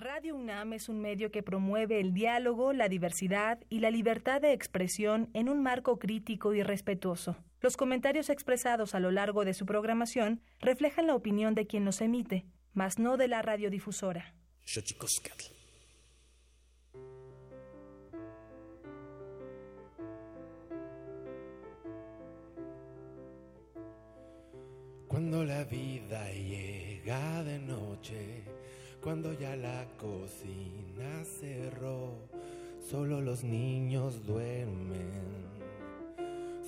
Radio UNAM es un medio que promueve el diálogo, la diversidad y la libertad de expresión en un marco crítico y respetuoso. Los comentarios expresados a lo largo de su programación reflejan la opinión de quien los emite, mas no de la radiodifusora. Cuando la vida llega de noche, cuando ya la cocina cerró, solo los niños duermen.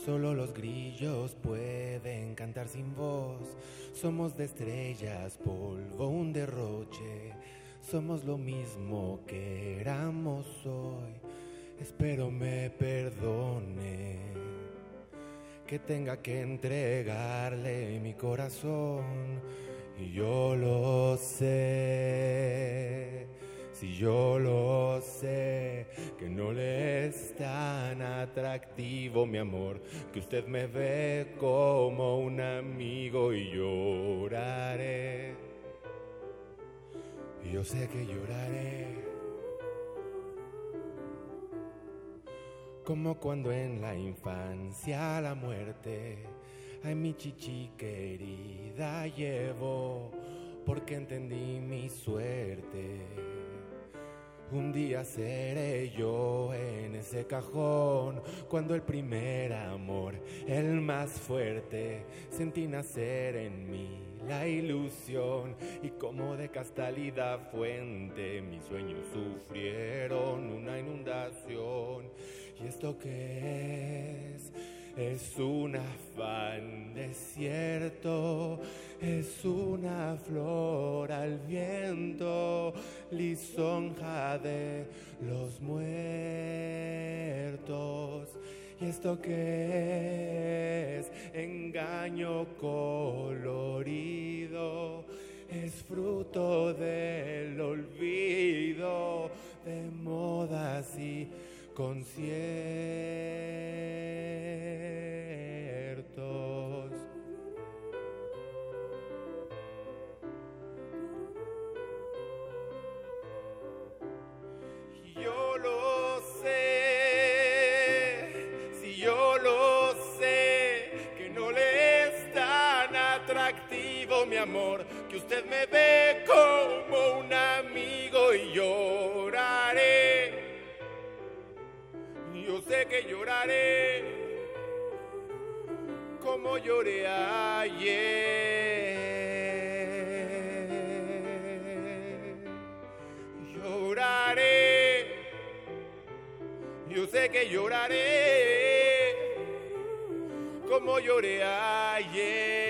Solo los grillos pueden cantar sin voz. Somos de estrellas, polvo, un derroche. Somos lo mismo que éramos hoy. Espero me perdone que tenga que entregarle mi corazón. Y yo lo sé, si yo lo sé, que no le es tan atractivo mi amor, que usted me ve como un amigo y lloraré. Y yo sé que lloraré. como cuando en la infancia la muerte ay mi chichi querida llevo porque entendí mi suerte. Un día seré yo en ese cajón cuando el primer amor, el más fuerte, sentí nacer en mí la ilusión y como de castalidad fuente mis sueños sufrieron una inundación ¿Y esto qué es? Es un afán desierto, es una flor al viento, lisonja de los muertos. ¿Y esto qué es? Engaño colorido, es fruto del olvido de modas y conciertos. Amor, que usted me ve como un amigo y lloraré yo sé que lloraré como lloré ayer. Lloraré, yo sé que lloraré como lloré ayer.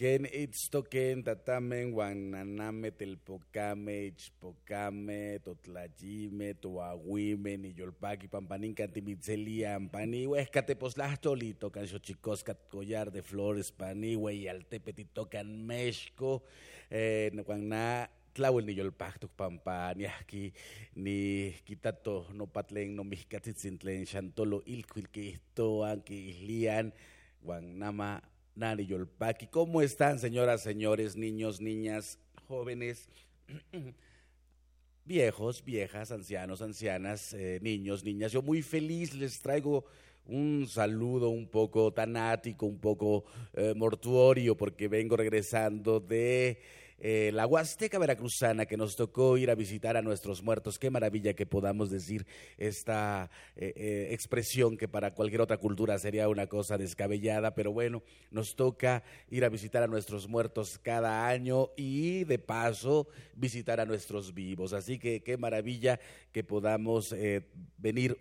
Ken itztoken tatamen guananame telpocame ichpocame totlachime toahuime niyolpaqui pampanin cantimitseli ampani huescate poslachtolito can xochicosca collar de flores pani hueyaltepe titocan mexco eh, guanna tlauel niyolpactoc pampa niahki ni quitato nopatlen nomihcatzitzintlen xantolo ilcuil quihtoan quihlian guannama Nani Yolpaki. ¿Cómo están, señoras, señores, niños, niñas, jóvenes, viejos, viejas, ancianos, ancianas, eh, niños, niñas? Yo muy feliz les traigo un saludo un poco tanático, un poco eh, mortuorio, porque vengo regresando de eh, la Huasteca Veracruzana, que nos tocó ir a visitar a nuestros muertos. Qué maravilla que podamos decir esta eh, eh, expresión que para cualquier otra cultura sería una cosa descabellada, pero bueno, nos toca ir a visitar a nuestros muertos cada año y de paso visitar a nuestros vivos. Así que qué maravilla que podamos venir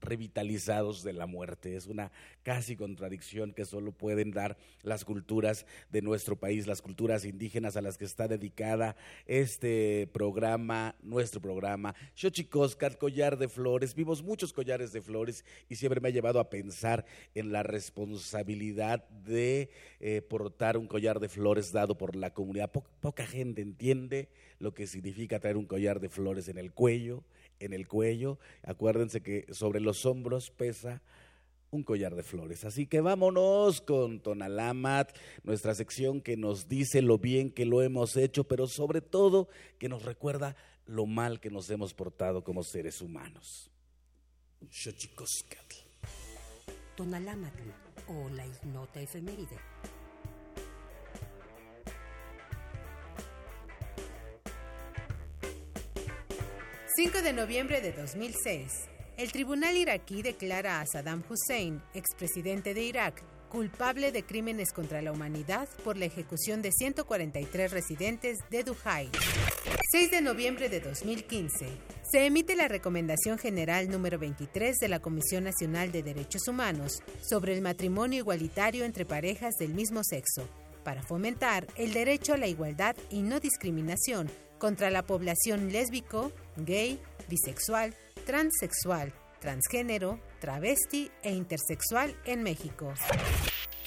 revitalizados de la muerte. Es una casi contradicción que solo pueden dar las culturas de nuestro país, las culturas indígenas a las que está dedicada este programa, nuestro programa. Xochicoscat, collar de flores, vimos muchos collares de flores y siempre me ha llevado a pensar en la responsabilidad de eh, portar un collar de flores dado por la comunidad. poca gente entiende lo que significa traer un collar de flores en el cuello en el cuello. Acuérdense que sobre los hombros pesa un collar de flores. Así que vámonos con Tonalamat, nuestra sección que nos dice lo bien que lo hemos hecho, pero sobre todo que nos recuerda lo mal que nos hemos portado como seres humanos. Tonalamat o la ignota efeméride. 5 de noviembre de 2006. El tribunal iraquí declara a Saddam Hussein, expresidente de Irak, culpable de crímenes contra la humanidad por la ejecución de 143 residentes de Duhai. 6 de noviembre de 2015. Se emite la Recomendación General número 23 de la Comisión Nacional de Derechos Humanos sobre el matrimonio igualitario entre parejas del mismo sexo, para fomentar el derecho a la igualdad y no discriminación contra la población lésbico, gay, bisexual, transexual, transgénero, travesti e intersexual en México.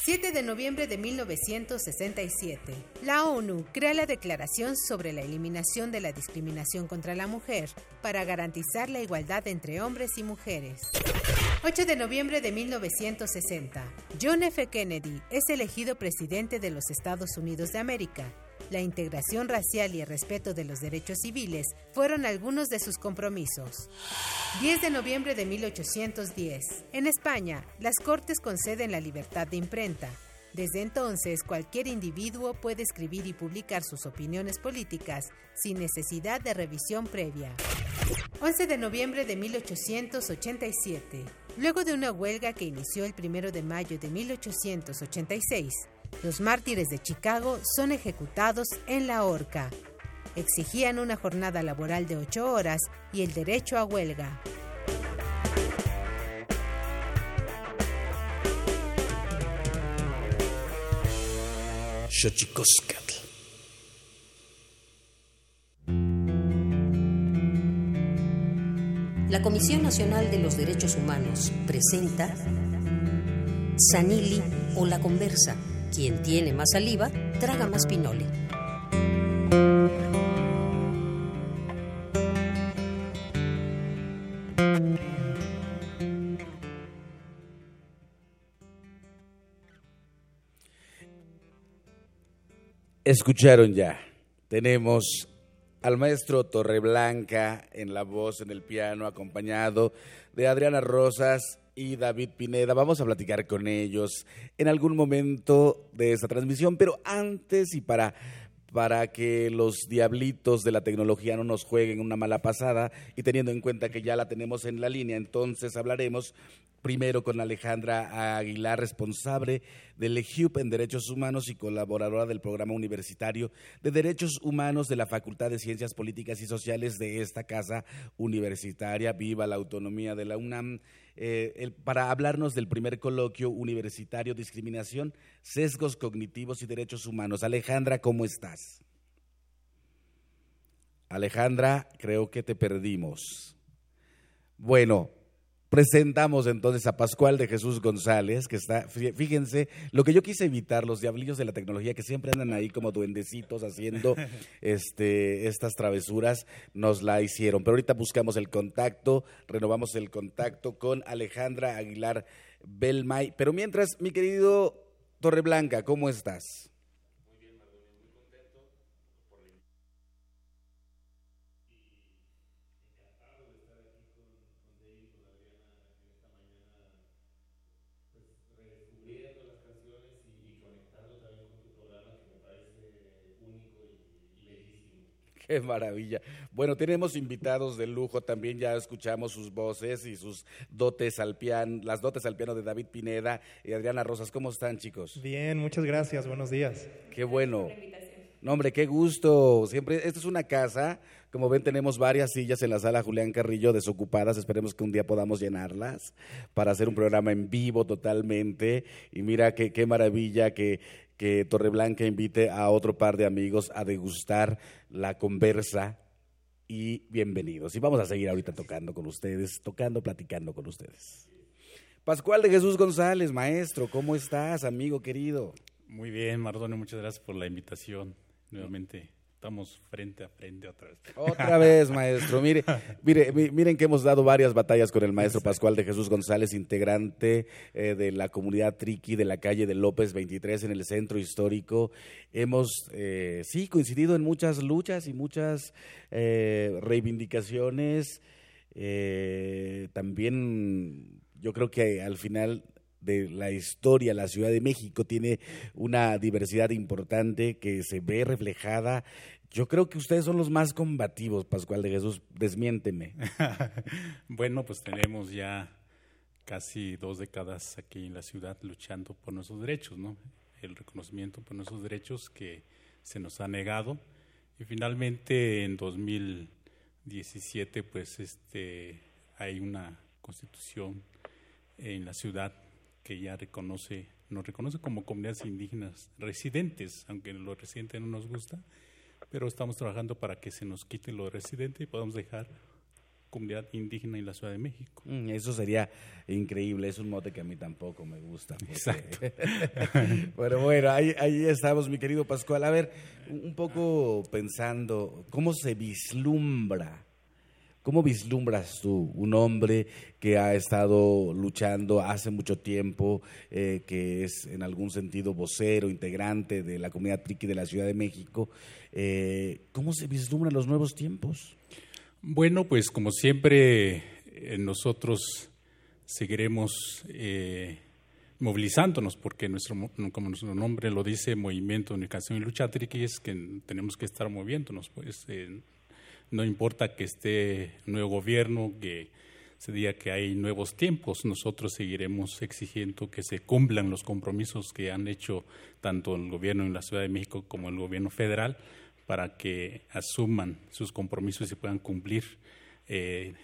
7 de noviembre de 1967. La ONU crea la Declaración sobre la Eliminación de la Discriminación contra la Mujer para garantizar la igualdad entre hombres y mujeres. 8 de noviembre de 1960. John F. Kennedy es elegido presidente de los Estados Unidos de América la integración racial y el respeto de los derechos civiles fueron algunos de sus compromisos. 10 de noviembre de 1810. En España, las Cortes conceden la libertad de imprenta. Desde entonces, cualquier individuo puede escribir y publicar sus opiniones políticas sin necesidad de revisión previa. 11 de noviembre de 1887. Luego de una huelga que inició el 1 de mayo de 1886, los mártires de Chicago son ejecutados en la horca. Exigían una jornada laboral de ocho horas y el derecho a huelga. La Comisión Nacional de los Derechos Humanos presenta Sanili o La Conversa quien tiene más saliva, traga más pinole. Escucharon ya. Tenemos al maestro Torreblanca en la voz, en el piano, acompañado de Adriana Rosas y David Pineda. Vamos a platicar con ellos en algún momento de esta transmisión, pero antes y para para que los diablitos de la tecnología no nos jueguen una mala pasada y teniendo en cuenta que ya la tenemos en la línea, entonces hablaremos primero con Alejandra Aguilar, responsable del EGIUP en Derechos Humanos y colaboradora del Programa Universitario de Derechos Humanos de la Facultad de Ciencias Políticas y Sociales de esta casa universitaria. Viva la autonomía de la UNAM. Eh, para hablarnos del primer coloquio universitario Discriminación, Sesgos Cognitivos y Derechos Humanos. Alejandra, ¿cómo estás? Alejandra, creo que te perdimos. Bueno, presentamos entonces a Pascual de Jesús González, que está, fíjense, lo que yo quise evitar, los diablillos de la tecnología que siempre andan ahí como duendecitos haciendo este, estas travesuras, nos la hicieron. Pero ahorita buscamos el contacto, renovamos el contacto con Alejandra Aguilar Belmay. Pero mientras, mi querido Torreblanca, ¿cómo estás? Qué maravilla. Bueno, tenemos invitados de lujo, también ya escuchamos sus voces y sus dotes al piano, las dotes al piano de David Pineda y Adriana Rosas. ¿Cómo están, chicos? Bien, muchas gracias, buenos días. Qué bueno. No, hombre, qué gusto. Siempre, esta es una casa. Como ven, tenemos varias sillas en la sala Julián Carrillo desocupadas. Esperemos que un día podamos llenarlas para hacer un programa en vivo totalmente. Y mira qué, qué maravilla que, que Torreblanca invite a otro par de amigos a degustar la conversa. Y bienvenidos. Y vamos a seguir ahorita tocando con ustedes, tocando, platicando con ustedes. Pascual de Jesús González, maestro, ¿cómo estás, amigo querido? Muy bien, Mardonio, muchas gracias por la invitación nuevamente estamos frente a frente otra vez. Otra vez, maestro. Mire, mire, miren que hemos dado varias batallas con el maestro Pascual de Jesús González, integrante eh, de la comunidad Triqui de la calle de López 23 en el centro histórico. Hemos, eh, sí, coincidido en muchas luchas y muchas eh, reivindicaciones. también yo creo que al final de la historia, la Ciudad de México tiene una diversidad importante que se ve reflejada. Yo creo que ustedes son los más combativos, Pascual de Jesús, desmiénteme. bueno, pues tenemos ya casi dos décadas aquí en la ciudad luchando por nuestros derechos, ¿no? El reconocimiento por nuestros derechos que se nos ha negado y finalmente en 2017 pues este hay una constitución en la ciudad que ya reconoce, nos reconoce como comunidades indígenas residentes, aunque lo residente no nos gusta, pero estamos trabajando para que se nos quite lo residente y podamos dejar comunidad indígena en la Ciudad de México. Mm, eso sería increíble, es un mote que a mí tampoco me gusta. Exacto. pero bueno, ahí, ahí estamos, mi querido Pascual. A ver, un poco pensando, ¿cómo se vislumbra ¿Cómo vislumbras tú un hombre que ha estado luchando hace mucho tiempo, eh, que es en algún sentido vocero, integrante de la comunidad triqui de la Ciudad de México? Eh, ¿Cómo se vislumbran los nuevos tiempos? Bueno, pues como siempre, eh, nosotros seguiremos movilizándonos, porque nuestro, como nuestro nombre lo dice, Movimiento Unificación y Lucha Triqui, es que tenemos que estar moviéndonos, pues no importa que esté nuevo gobierno, que se diga que hay nuevos tiempos, nosotros seguiremos exigiendo que se cumplan los compromisos que han hecho tanto el gobierno en la Ciudad de México como el gobierno federal para que asuman sus compromisos y puedan cumplir eh,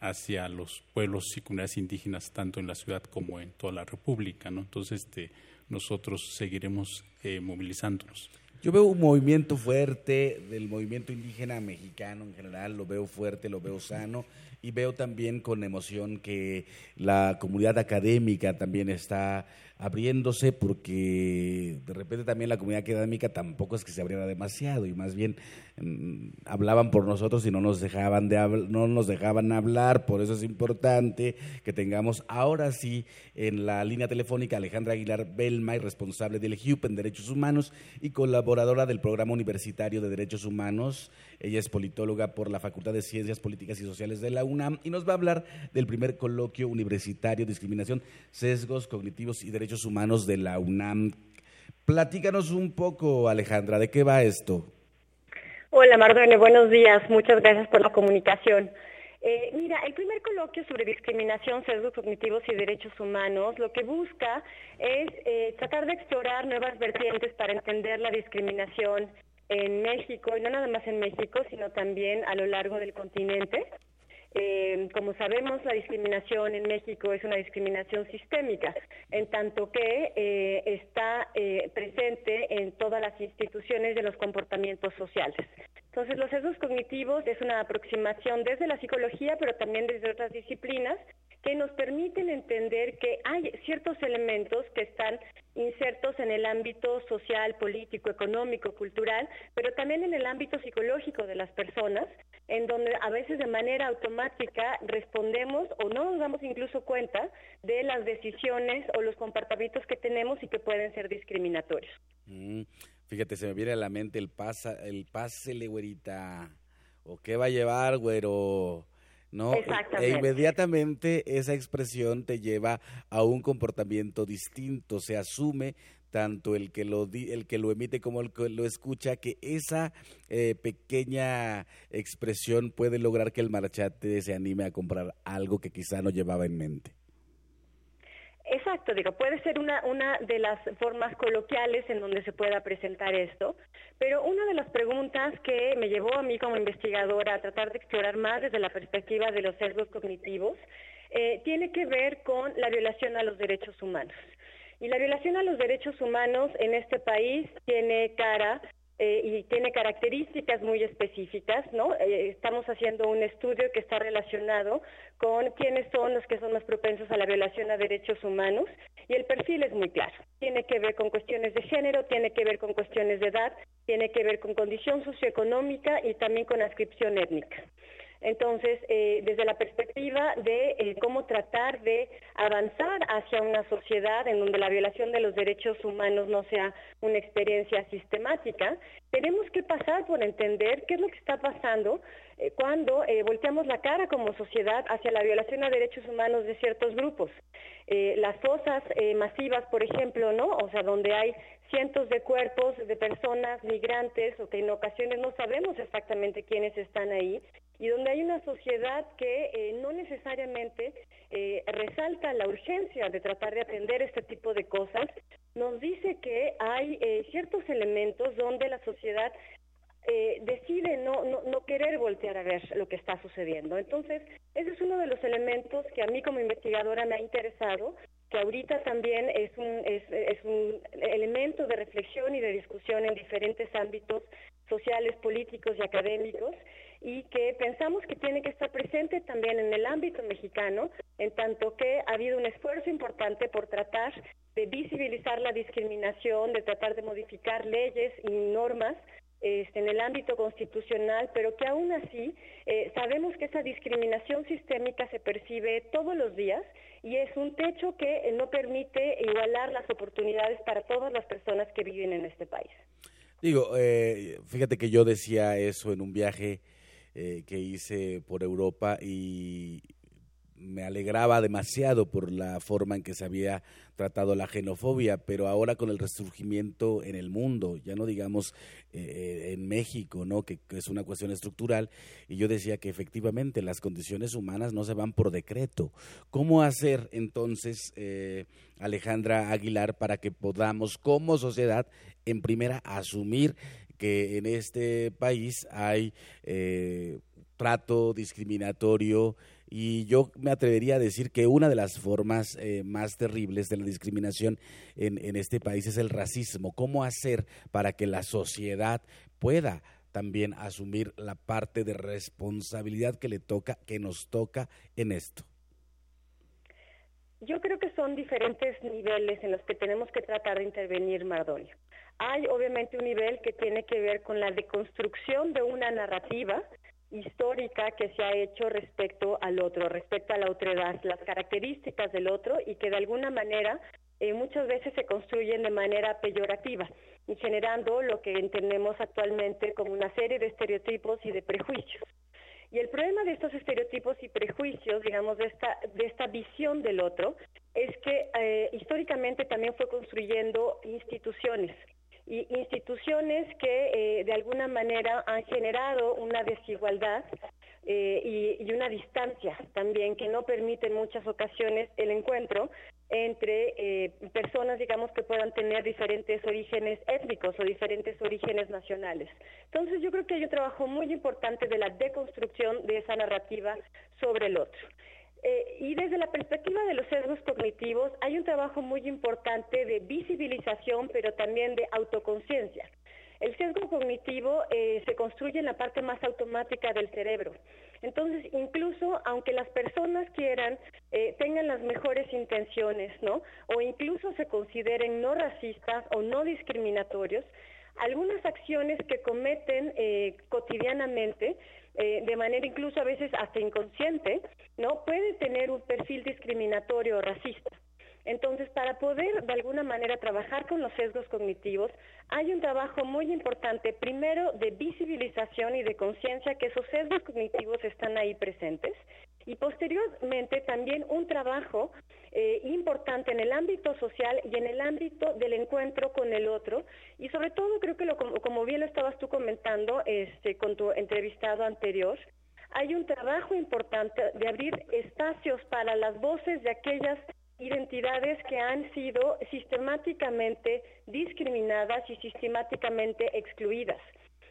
hacia los pueblos y comunidades indígenas tanto en la ciudad como en toda la República. ¿no? Entonces, este, nosotros seguiremos eh, movilizándonos. Yo veo un movimiento fuerte del movimiento indígena mexicano en general, lo veo fuerte, lo veo sano y veo también con emoción que la comunidad académica también está abriéndose porque de repente también la comunidad académica tampoco es que se abriera demasiado y más bien mm, hablaban por nosotros y no nos dejaban de no nos dejaban hablar, por eso es importante que tengamos ahora sí en la línea telefónica Alejandra Aguilar Belmay, responsable del HUP en Derechos Humanos y colaboradora del Programa Universitario de Derechos Humanos. Ella es politóloga por la Facultad de Ciencias Políticas y Sociales de la UNAM y nos va a hablar del primer coloquio universitario Discriminación, Sesgos Cognitivos y Derechos Humanos de la UNAM. Platícanos un poco, Alejandra, ¿de qué va esto? Hola, Mardone, buenos días. Muchas gracias por la comunicación. Eh, mira, el primer coloquio sobre discriminación, sesgos cognitivos y derechos humanos lo que busca es eh, tratar de explorar nuevas vertientes para entender la discriminación en México, y no nada más en México, sino también a lo largo del continente. Eh, como sabemos, la discriminación en México es una discriminación sistémica, en tanto que eh, está eh, presente en todas las instituciones de los comportamientos sociales. Entonces, los sesgos cognitivos es una aproximación desde la psicología, pero también desde otras disciplinas, que nos permiten entender que hay ciertos elementos que están insertos en el ámbito social, político, económico, cultural, pero también en el ámbito psicológico de las personas, en donde a veces de manera automática respondemos o no nos damos incluso cuenta de las decisiones o los comportamientos que tenemos y que pueden ser discriminatorios. Mm, fíjate, se me viene a la mente el pasa, el pásele, güerita, o qué va a llevar, güero. ¿no? E inmediatamente esa expresión te lleva a un comportamiento distinto, se asume tanto el que lo el que lo emite como el que lo escucha que esa eh, pequeña expresión puede lograr que el marchate se anime a comprar algo que quizá no llevaba en mente. Exacto, digo, puede ser una, una de las formas coloquiales en donde se pueda presentar esto, pero una de las preguntas que me llevó a mí como investigadora a tratar de explorar más desde la perspectiva de los sesgos cognitivos eh, tiene que ver con la violación a los derechos humanos. Y la violación a los derechos humanos en este país tiene cara eh, y tiene características muy específicas, ¿no? Eh, estamos haciendo un estudio que está relacionado con quiénes son los que son más propensos a la violación a derechos humanos y el perfil es muy claro. Tiene que ver con cuestiones de género, tiene que ver con cuestiones de edad, tiene que ver con condición socioeconómica y también con ascripción étnica. Entonces, eh, desde la perspectiva de eh, cómo tratar de avanzar hacia una sociedad en donde la violación de los derechos humanos no sea una experiencia sistemática, tenemos que pasar por entender qué es lo que está pasando eh, cuando volteamos la cara como sociedad hacia la violación a derechos humanos de ciertos grupos. las fosas masivas, por ejemplo, ¿no? O sea, donde hay cientos de cuerpos de personas migrantes o que en ocasiones no sabemos exactamente quiénes están ahí y donde hay una sociedad que eh, no necesariamente eh, resalta la urgencia de tratar de atender este tipo de cosas, nos dice que hay eh, ciertos elementos donde la sociedad decide no, no, no, querer voltear a ver lo que está sucediendo. Entonces, ese es uno de los elementos que a mí como investigadora me ha interesado, que ahorita también es un, es, es un elemento de reflexión y de discusión en diferentes ámbitos sociales, políticos y académicos, y que pensamos que tiene que estar presente también en el ámbito mexicano, en tanto que ha habido un esfuerzo importante por tratar de visibilizar la discriminación, de tratar de modificar leyes y normas este, en el ámbito constitucional, pero que aún así eh, sabemos que esa discriminación sistémica se percibe todos los días y es un techo que no permite igualar las oportunidades para todas las personas que viven en este país. Digo, eh, fíjate que yo decía eso en un viaje eh, que hice por Europa y me alegraba demasiado por la forma en que se había tratado la xenofobia, pero ahora con el resurgimiento en el mundo, ya no digamos eh, en México, ¿no? Que, es una cuestión estructural, y yo decía que efectivamente las condiciones humanas no se van por decreto. ¿Cómo hacer entonces, eh, Alejandra Aguilar, para que podamos como sociedad, en primera, asumir que en este país hay eh, trato discriminatorio y yo me atrevería a decir que una de las formas eh, más terribles de la discriminación en, en este país es el racismo. ¿Cómo hacer para que la sociedad pueda también asumir la parte de responsabilidad que le toca, que nos toca en esto? Yo creo que son diferentes niveles en los que tenemos que tratar de intervenir, Mardonio. Hay obviamente un nivel que tiene que ver con la deconstrucción de una narrativa histórica que se ha hecho respecto al otro, respecto a la otredad, las características del otro y que de alguna manera eh, muchas veces se construyen de manera peyorativa y generando lo que entendemos actualmente como una serie de estereotipos y de prejuicios. Y el problema de estos estereotipos y prejuicios, digamos, de esta, de esta visión del otro, es que eh, históricamente también fue construyendo instituciones instituciones que eh, de alguna manera han generado una desigualdad eh, y, una distancia también que no permite en muchas ocasiones el encuentro entre eh, personas, digamos, que puedan tener diferentes orígenes étnicos o diferentes orígenes nacionales. Entonces, yo creo que hay un trabajo muy importante de la deconstrucción de esa narrativa sobre el otro. Eh, y desde la perspectiva de los sesgos cognitivos, hay un trabajo muy importante de visibilización, pero también de autoconciencia. El sesgo cognitivo eh, se construye en la parte más automática del cerebro. Entonces, incluso aunque las personas quieran, eh, tengan las mejores intenciones, ¿no? O incluso se consideren no racistas o no discriminatorios, algunas acciones que cometen cotidianamente eh, de manera incluso a veces hasta inconsciente, ¿no? Puede tener un perfil discriminatorio o racista. Entonces, para poder de alguna manera trabajar con los sesgos cognitivos, hay un trabajo muy importante, primero de visibilización y de conciencia que esos sesgos cognitivos están ahí presentes, y posteriormente también un trabajo eh, importante en el ámbito social y en el ámbito del encuentro con el otro. Y sobre todo, creo que lo, como, bien lo estabas tú comentando este, con tu entrevistado anterior, hay un trabajo importante de abrir espacios para las voces de aquellas identidades que han sido sistemáticamente discriminadas y sistemáticamente excluidas.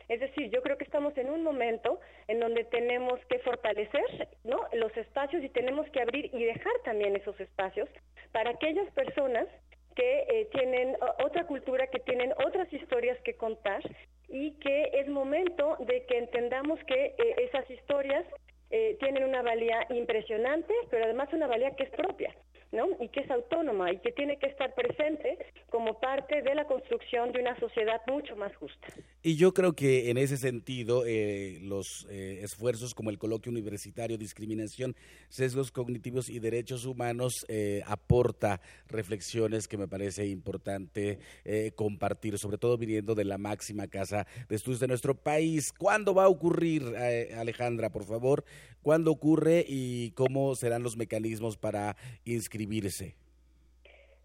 Es decir, yo creo que estamos en un momento en donde tenemos que fortalecer los espacios y tenemos que abrir y dejar también esos espacios para aquellas personas que eh, tienen otra cultura, que tienen otras historias que contar y que es momento de que entendamos que eh, esas historias eh, tienen una valía impresionante, pero además una valía que es propia. ¿No? y que es autónoma y que tiene que estar presente como parte de la construcción de una sociedad mucho más justa. Y yo creo que en ese sentido eh, los eh, esfuerzos como el coloquio universitario Discriminación, Sesgos Cognitivos y Derechos Humanos eh, aporta reflexiones que me parece importante compartir, sobre todo viniendo de la máxima casa de estudios de nuestro país. ¿Cuándo va a ocurrir, Alejandra, por favor? ¿Cuándo ocurre y cómo serán los mecanismos para inscribirse?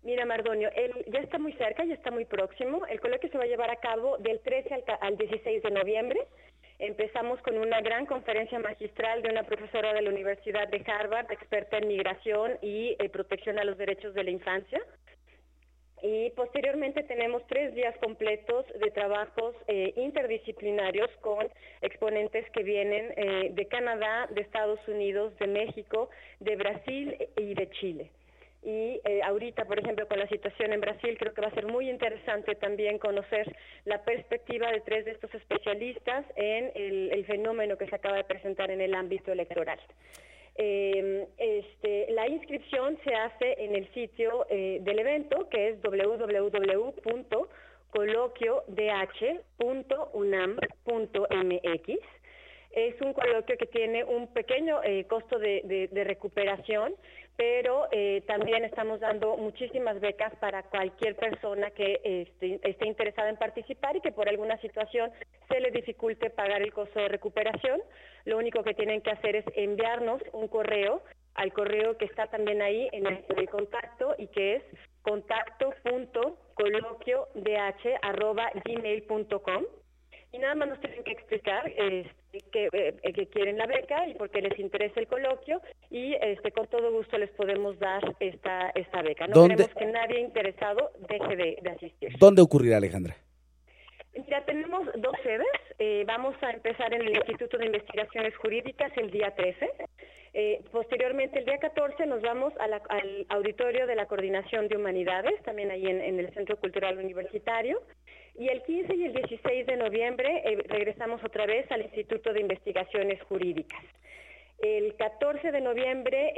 Mira, Mardonio, él ya está muy cerca, ya está muy próximo. El coloquio se va a llevar a cabo del 13 al, 16 de noviembre. Empezamos con una gran conferencia magistral de una profesora de la Universidad de Harvard, experta en migración y eh, protección a los derechos de la infancia. Y posteriormente tenemos tres días completos de trabajos eh, interdisciplinarios con exponentes que vienen eh, de Canadá, de Estados Unidos, de México, de Brasil y de Chile. Y eh, ahorita, por ejemplo, con la situación en Brasil, creo que va a ser muy interesante también conocer la perspectiva de tres de estos especialistas en el fenómeno que se acaba de presentar en el ámbito electoral. Eh, este, la inscripción se hace en el sitio eh, del evento, que es www.coloquiodh.unam.mx. Es un coloquio que tiene un pequeño eh, costo de, de recuperación pero eh, también estamos dando muchísimas becas para cualquier persona que este, esté interesada en participar y que por alguna situación se le dificulte pagar el costo de recuperación. Lo único que tienen que hacer es enviarnos un correo al correo que está también ahí en el, en el contacto y que es contacto.coloquiodh.gmail.com y nada más nos tienen que explicar este, que, eh, que, quieren la beca y por qué les interesa el coloquio y este, con todo gusto les podemos dar esta, esta beca. No queremos que nadie interesado deje de, asistir. ¿Dónde ocurrirá, Alejandra? Ya tenemos dos sedes. Eh, vamos a empezar en el Instituto de Investigaciones Jurídicas el día 13. Eh, posteriormente, el día 14, nos vamos al auditorio de la Coordinación de Humanidades, también ahí en, en el Centro Cultural Universitario. Y el 15 y el 16 de noviembre eh, regresamos otra vez al Instituto de Investigaciones Jurídicas. El 14 de noviembre,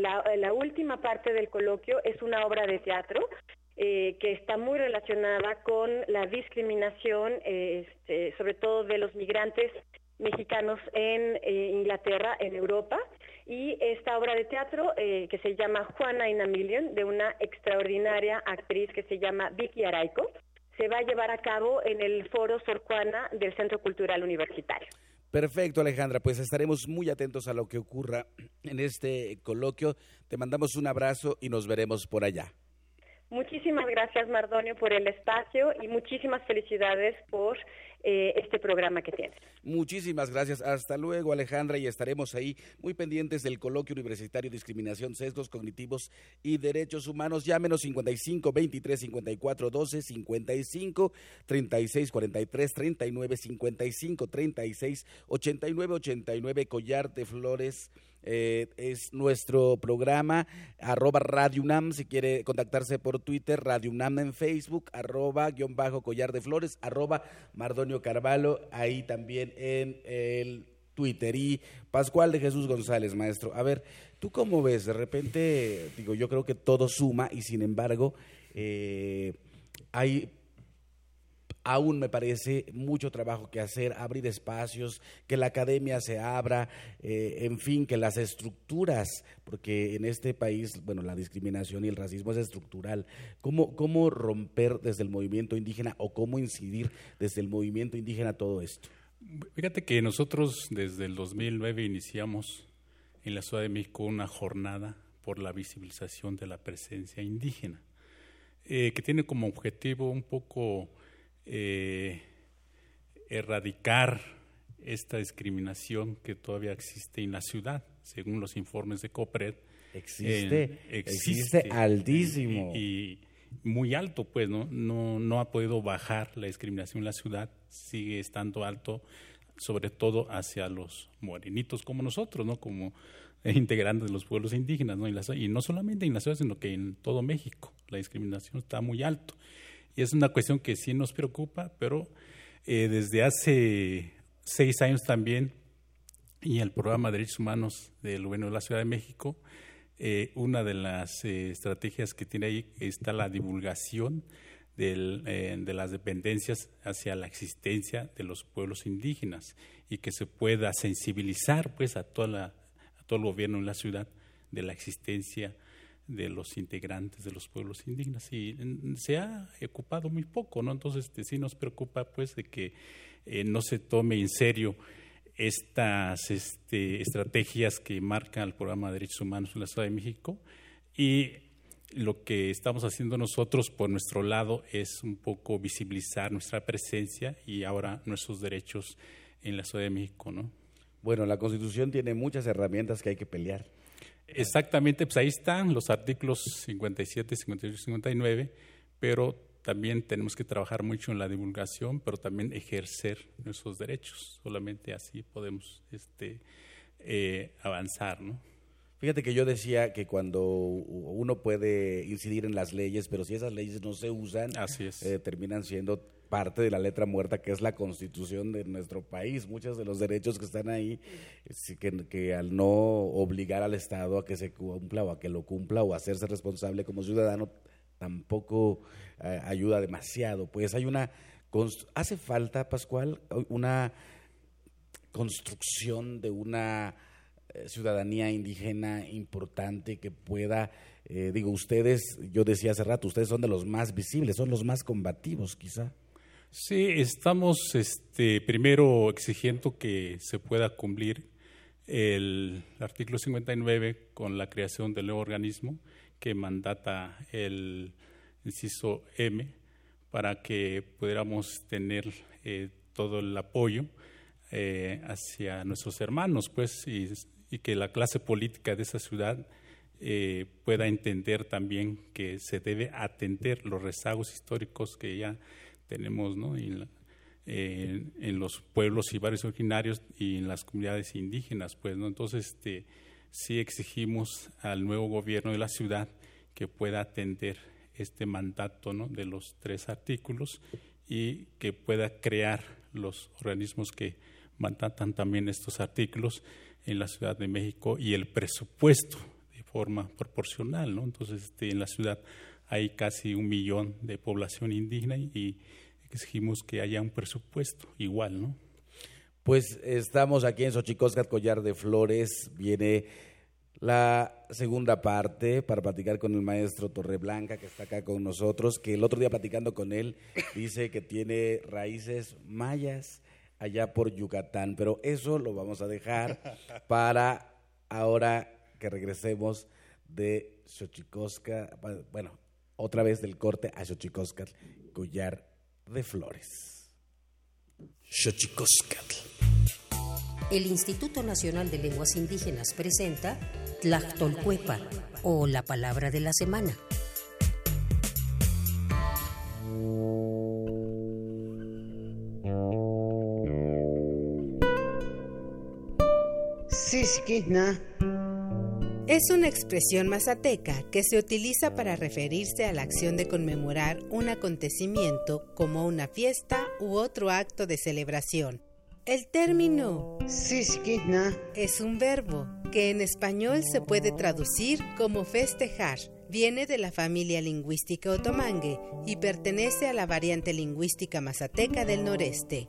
la, última parte del coloquio es una obra de teatro eh, que está muy relacionada con la discriminación, este, sobre todo de los migrantes mexicanos en eh, Inglaterra, en Europa. Y esta obra de teatro, que se llama Juana in a Million, de una extraordinaria actriz que se llama Vicky Araico, se va a llevar a cabo en el Foro Sorcuana del Centro Cultural Universitario. Perfecto, Alejandra, pues estaremos muy atentos a lo que ocurra en este coloquio. Te mandamos un abrazo y nos veremos por allá. Muchísimas gracias, Mardonio, por el espacio y muchísimas felicidades por eh, este programa que tienes. Muchísimas gracias. Hasta luego, Alejandra, y estaremos ahí muy pendientes del coloquio universitario Discriminación, Sesgos Cognitivos y Derechos Humanos. Llámenos 55 23 54 12 55 36 43 39 55 36 89 89 Collar de Flores eh, es nuestro programa, arroba Radio UNAM, si quiere contactarse por Twitter, Radio UNAM en Facebook, arroba guion bajo collar de flores, arroba Mardonio Carvalho, ahí también en el Twitter. Y Pascual de Jesús González, maestro. A ver, ¿tú cómo ves? De repente, digo, yo creo que todo suma y sin embargo, eh, hay aún me parece mucho trabajo que hacer, abrir espacios, que la academia se abra, eh, en fin, que las estructuras, porque en este país, bueno, la discriminación y el racismo es estructural. ¿Cómo, cómo romper desde el movimiento indígena o cómo incidir desde el movimiento indígena todo esto? Fíjate que nosotros desde el 2009 iniciamos en la Ciudad de México una jornada por la visibilización de la presencia indígena, eh, que tiene como objetivo un poco eh, erradicar esta discriminación que todavía existe en la ciudad, según los informes de COPRED. Existe, existe, altísimo. Y, muy alto, pues, ¿no? ¿no? No ha podido bajar la discriminación en la ciudad, sigue estando alto, sobre todo hacia los morenitos como nosotros, ¿no? Como integrantes de los pueblos indígenas, ¿no? Y, no solamente en la ciudad, sino que en todo México. La discriminación está muy alto. Es una cuestión que sí nos preocupa, pero eh, desde hace seis años también, y el programa de Derechos Humanos del Gobierno de la Ciudad de México, eh, una de las eh, estrategias que tiene ahí está la divulgación de las dependencias hacia la existencia de los pueblos indígenas y que se pueda sensibilizar pues a toda la todo el gobierno en la ciudad de la existencia de los integrantes de los pueblos indígenas y se ha ocupado muy poco, ¿no? Entonces este, sí nos preocupa pues de que eh, no se tome en serio estas este, estrategias que marca el programa de derechos humanos en la Ciudad de México y lo que estamos haciendo nosotros por nuestro lado es un poco visibilizar nuestra presencia y ahora nuestros derechos en la Ciudad de México, ¿no? Bueno, la Constitución tiene muchas herramientas que hay que pelear. Exactamente, pues ahí están los artículos 57, 58 y 59, pero también tenemos que trabajar mucho en la divulgación, pero también ejercer nuestros derechos. Solamente así podemos este, eh, avanzar, ¿no? Fíjate que yo decía que cuando uno puede incidir en las leyes, pero si esas leyes no se usan, eh, terminan siendo parte de la letra muerta que es la constitución de nuestro país. Muchos de los derechos que están ahí, que, que, al no obligar al Estado a que se cumpla o a que lo cumpla o a hacerse responsable como ciudadano, tampoco eh, ayuda demasiado. Pues hay una, hace falta, Pascual, una construcción de una eh, ciudadanía indígena importante que pueda, eh, digo, ustedes, yo decía hace rato, ustedes son de los más visibles, son los más combativos quizá. Sí, estamos este, primero exigiendo que se pueda cumplir el artículo 59 con la creación del nuevo organismo que mandata el inciso M para que pudiéramos tener eh, todo el apoyo eh, hacia nuestros hermanos, pues, y, que la clase política de esa ciudad eh, pueda entender también que se debe atender los rezagos históricos que ya tenemos ¿no? en, en, los pueblos y barrios originarios y en las comunidades indígenas. Pues, ¿no? Entonces, este, sí exigimos al nuevo gobierno de la ciudad que pueda atender este mandato ¿no? de los tres artículos y que pueda crear los organismos que mandatan también estos artículos en la Ciudad de México y el presupuesto de forma proporcional. ¿no? Entonces, este, en la ciudad hay casi un millón de población indígena y exigimos que haya un presupuesto igual, ¿no? Pues estamos aquí en Xochicóscat, Collar de Flores. Viene la segunda parte para platicar con el maestro Torreblanca, que está acá con nosotros, que el otro día platicando con él dice que tiene raíces mayas allá por Yucatán, pero eso lo vamos a dejar para ahora que regresemos de Xochicosca, bueno, otra vez del corte a Xochicóscat, Collar de Flores. Xochicoscatl. El Instituto Nacional de Lenguas Indígenas presenta Tlactolcuepa o la palabra de la semana. Siskina es una expresión mazateca que se utiliza para referirse a la acción de conmemorar un acontecimiento como una fiesta u otro acto de celebración. El término es un verbo que en español se puede traducir como festejar. Viene de la familia lingüística otomangue y pertenece a la variante lingüística mazateca del noreste.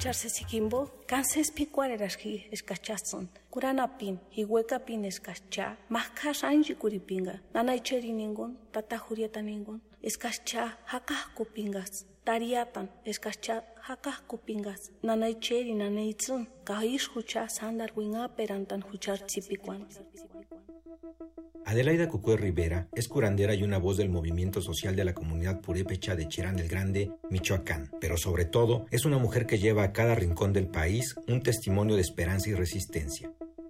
Charsesikimbo, kanses picuarerasji escachazon, kuranapin, hihuecapin escacha, masca ranji kuripinga, nanaicheri ningun, tata jurieta ningun, escacha hakahku pingas, tzipikuan. Adelaida Cucue Rivera es curandera y una voz del movimiento social de la comunidad purépecha de Cherán del Grande, Michoacán, pero sobre todo es una mujer que lleva a cada rincón del país un testimonio de esperanza y resistencia.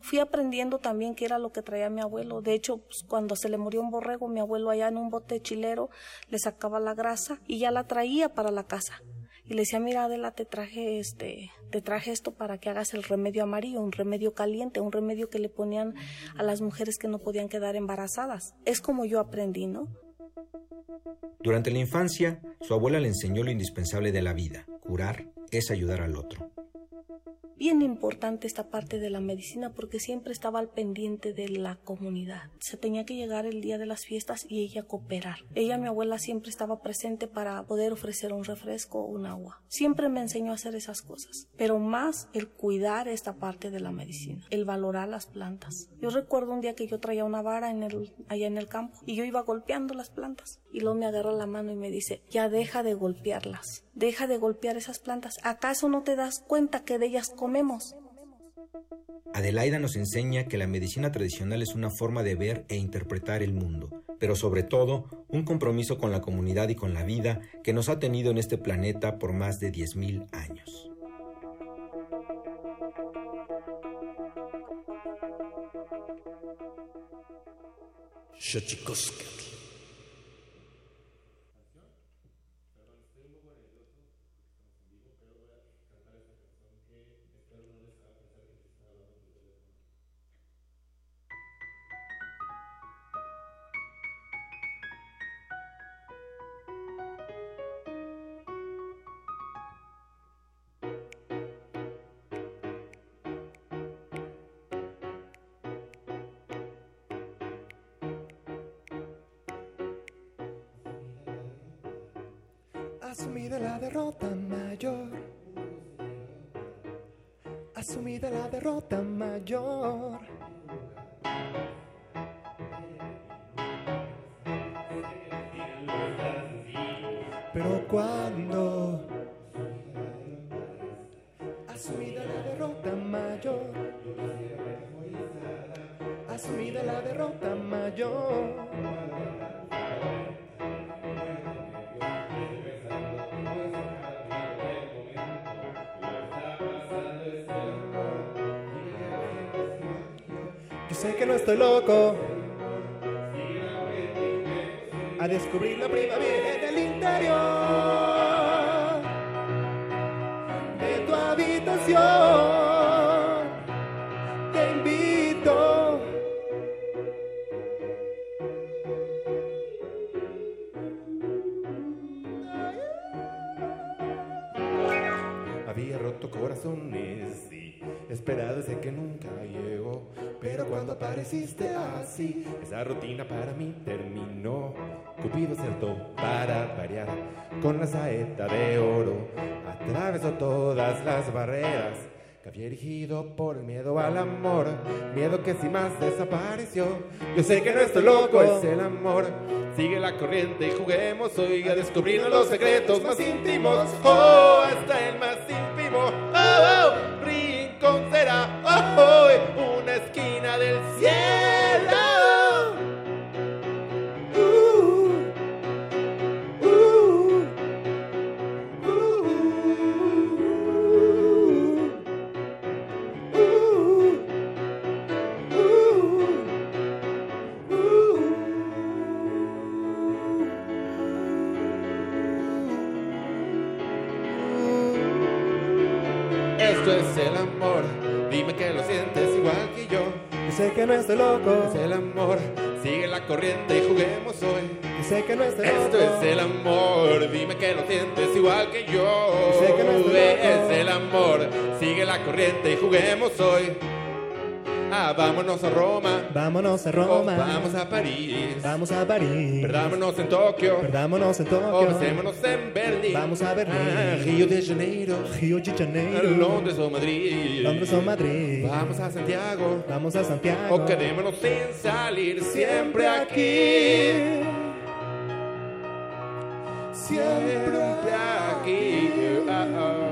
fui aprendiendo también qué era lo que traía mi abuelo. De hecho, pues, cuando se le murió un borrego, mi abuelo allá en un bote chilero le sacaba la grasa y ya la traía para la casa. Y le decía, mira Adela, te traje este, te traje esto para que hagas el remedio amarillo, un remedio caliente, un remedio que le ponían a las mujeres que no podían quedar embarazadas. Es como yo aprendí, ¿no? Durante la infancia, su abuela le enseñó lo indispensable de la vida. Curar es ayudar al otro bien importante esta parte de la medicina porque siempre estaba al pendiente de la comunidad. Se tenía que llegar el día de las fiestas y ella cooperar. Ella, mi abuela, siempre estaba presente para poder ofrecer un refresco o un agua. Siempre me enseñó a hacer esas cosas, pero más el cuidar esta parte de la medicina, el valorar las plantas. Yo recuerdo un día que yo traía una vara allá en el campo y yo iba golpeando las y luego me agarra la mano y me dice, ya deja de golpearlas, deja de golpear esas plantas. ¿Acaso no te das cuenta que de ellas comemos. Adelaida nos enseña que la medicina tradicional es una forma de ver e interpretar el mundo, pero sobre todo un compromiso con la comunidad y con la vida que nos ha tenido en este planeta por más de 10.000 años. Sé que no estoy loco. A descubrir la primavera en el interior de tu habitación. Esa rutina para mí terminó. Cupido acertó para variar con la saeta de oro, atravesó todas las barreras que había erigido por el miedo al amor, miedo que sin más desapareció. Yo sé que no estoy loco, es el amor. Sigue la corriente y juguemos hoy a descubrir los secretos más íntimos. Oh, hasta el más ínfimo. Oh, oh, rincón será. Oh, oh, una esquina del cielo. Estoy loco. Es el amor, sigue la corriente y juguemos hoy. Yo sé que no Esto loco. es el amor, dime que lo sientes igual que yo. Yo sé que no estoy loco. Es el amor, sigue la corriente y juguemos hoy. Ah, vámonos a Roma. Vámonos a O Roma. vamos a París. Vamos a París. Perdámonos en Tokio. Perdámonos en O Tokio. besémonos en Berlín. Vamos a Berlín. Ah, Río de Janeiro. Río de Janeiro. Londres o Madrid. Londres o Madrid. Vamos a Santiago. Vamos a Santiago. O quedémonos sin salir siempre aquí. Siempre aquí. Ah, ah.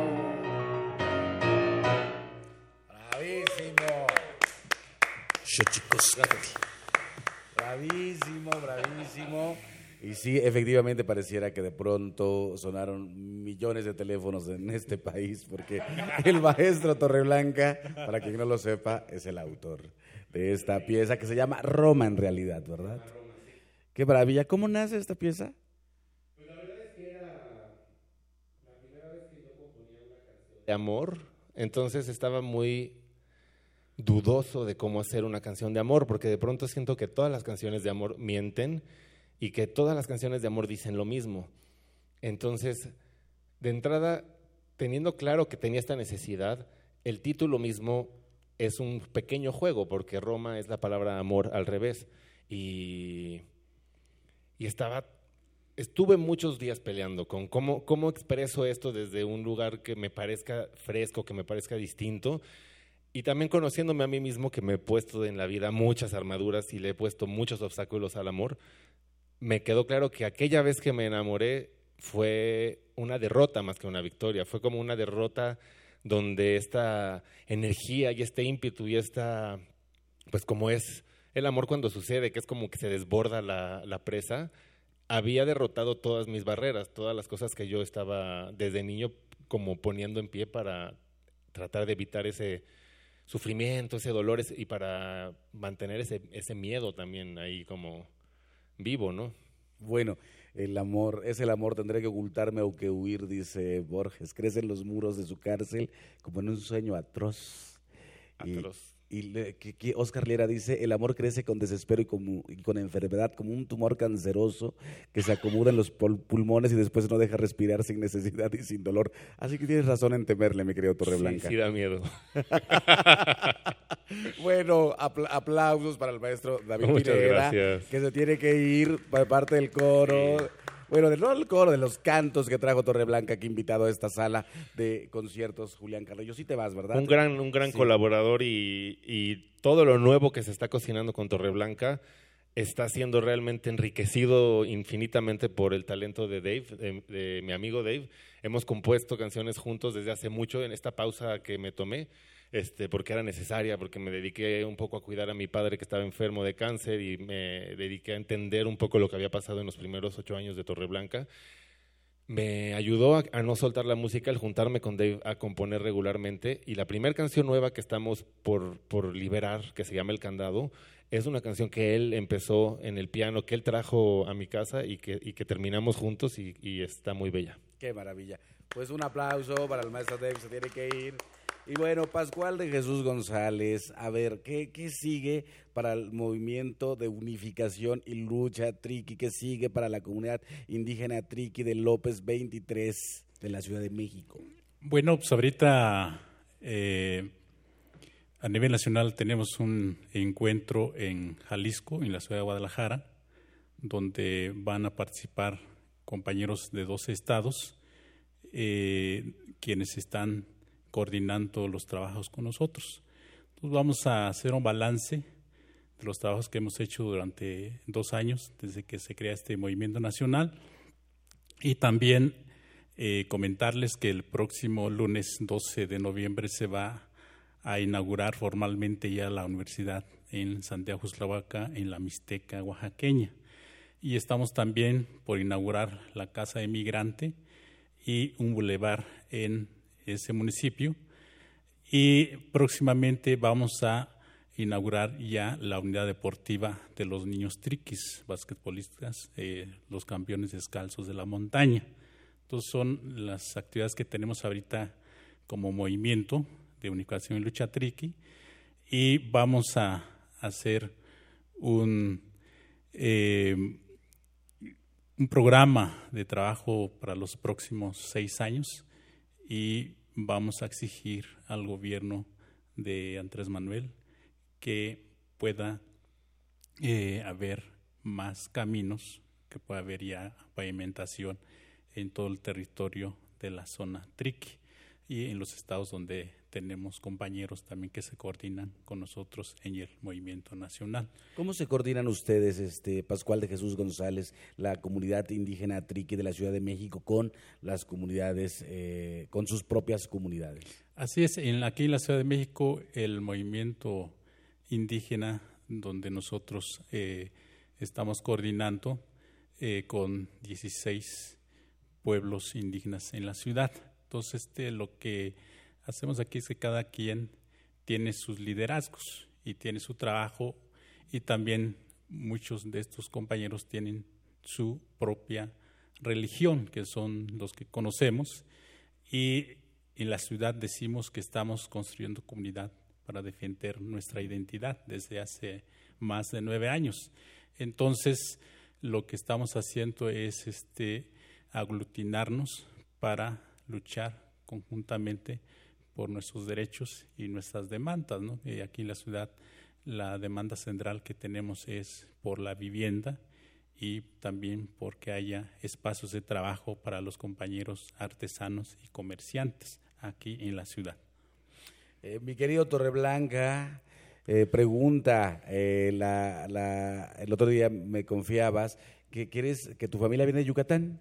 Bravísimo, bravísimo. Y sí, efectivamente pareciera que de pronto sonaron millones de teléfonos en este país, porque el maestro Torreblanca, para quien no lo sepa, es el autor de esta pieza que se llama Roma en realidad, ¿verdad? Qué maravilla. ¿Cómo nace esta pieza? de amor, entonces estaba muy dudoso de cómo hacer una canción de amor, porque de pronto siento que todas las canciones de amor mienten y que todas las canciones de amor dicen lo mismo. Entonces, de entrada, teniendo claro que tenía esta necesidad, el título mismo es un pequeño juego, porque Roma es la palabra amor al revés. Y, y estaba estuve muchos días peleando con cómo, cómo expreso esto desde un lugar que me parezca fresco, que me parezca distinto. Y también conociéndome a mí mismo, que me he puesto en la vida muchas armaduras y le he puesto muchos obstáculos al amor, me quedó claro que aquella vez que me enamoré fue una derrota más que una victoria. Fue como una derrota donde esta energía y este ímpetu y esta, pues como es el amor cuando sucede, que es como que se desborda la, la presa, había derrotado todas mis barreras, todas las cosas que yo estaba desde niño como poniendo en pie para tratar de evitar ese sufrimiento, ese dolor y para mantener ese, ese miedo también ahí como vivo, ¿no? Bueno, el amor, es el amor, tendré que ocultarme o que huir, dice Borges. Crece en los muros de su cárcel como en un sueño atroz. Atroz. Y, le- que, que Oscar Liera dice, el amor crece con desespero y, como- y con enfermedad, como un tumor canceroso que se acomoda en los pul- pulmones y después no deja respirar sin necesidad y sin dolor. Así que tienes razón en temerle, mi querido Sí, Torreblanca. sí da miedo. Bueno, apl- aplausos para el maestro David Muchas Pineda, gracias. que se tiene que ir por parte del coro. Bueno, de no el coro, de los cantos que trajo Torreblanca, que invitado a esta sala de conciertos, Julián Carrillo. Sí te vas, ¿verdad? Un gran, un gran Sí. colaborador y, y todo lo nuevo que se está cocinando con Torreblanca está siendo realmente enriquecido infinitamente por el talento de Dave, de, de mi amigo Dave. Hemos compuesto canciones juntos desde hace mucho en esta pausa que me tomé, este, porque era necesaria, porque me dediqué un poco a cuidar a mi padre que estaba enfermo de cáncer y me dediqué a entender un poco lo que había pasado en los primeros ocho años de Torreblanca me ayudó a, a no soltar la música al juntarme con Dave a componer regularmente. Y la primera canción nueva que estamos por, por liberar, que se llama El Candado, es una canción que él empezó en el piano, que él trajo a mi casa y que, y que terminamos juntos y, y está muy bella. Qué maravilla. Pues un aplauso para el maestro Dave, se tiene que ir. Y bueno, Pascual de Jesús González, a ver, ¿qué, qué sigue para el movimiento de unificación y lucha Triqui? ¿Qué sigue para la comunidad indígena Triqui de López 23 de la Ciudad de México? Bueno, pues ahorita eh, a nivel nacional tenemos un encuentro en Jalisco, en la ciudad de Guadalajara, donde van a participar compañeros de 12 estados, eh, quienes están coordinando los trabajos con nosotros. Entonces vamos a hacer un balance de los trabajos que hemos hecho durante dos años, desde que se crea este movimiento nacional, y también eh, comentarles que el próximo lunes 12 de noviembre se va a inaugurar formalmente ya la universidad en Santiago Juslavaca, en la Mixteca oaxaqueña. Y estamos también por inaugurar la Casa de Migrante y un bulevar en ese municipio. Y próximamente vamos a inaugurar ya la unidad deportiva de los niños triquis, basquetbolistas, eh, los campeones descalzos de la montaña. Entonces son las actividades que tenemos ahorita como movimiento de unificación y lucha triqui y vamos a hacer un, eh, un programa de trabajo para los próximos seis años y vamos a exigir al gobierno de Andrés Manuel que pueda eh, haber más caminos, que pueda haber ya pavimentación en todo el territorio de la zona Triqui y en los estados donde tenemos compañeros también que se coordinan con nosotros en el movimiento nacional. ¿Cómo se coordinan ustedes, este Pascual de Jesús González, la comunidad indígena Triqui de la Ciudad de México con las comunidades, eh, con sus propias comunidades? Así es, en, aquí en la Ciudad de México el movimiento indígena donde nosotros eh, estamos coordinando eh, con 16 pueblos indígenas en la ciudad. Entonces, este, lo que hacemos aquí es que cada quien tiene sus liderazgos y tiene su trabajo y también muchos de estos compañeros tienen su propia religión, que son los que conocemos, y en la ciudad decimos que estamos construyendo comunidad para defender nuestra identidad desde hace más de nueve años. Entonces, lo que estamos haciendo es este, aglutinarnos para luchar conjuntamente por nuestros derechos y nuestras demandas. ¿no? Y aquí en la ciudad la demanda central que tenemos es por la vivienda y también porque haya espacios de trabajo para los compañeros artesanos y comerciantes aquí en la ciudad. Eh, mi querido Torreblanca, eh, pregunta, eh, la, el otro día me confiabas que quieres que tu familia viene de Yucatán.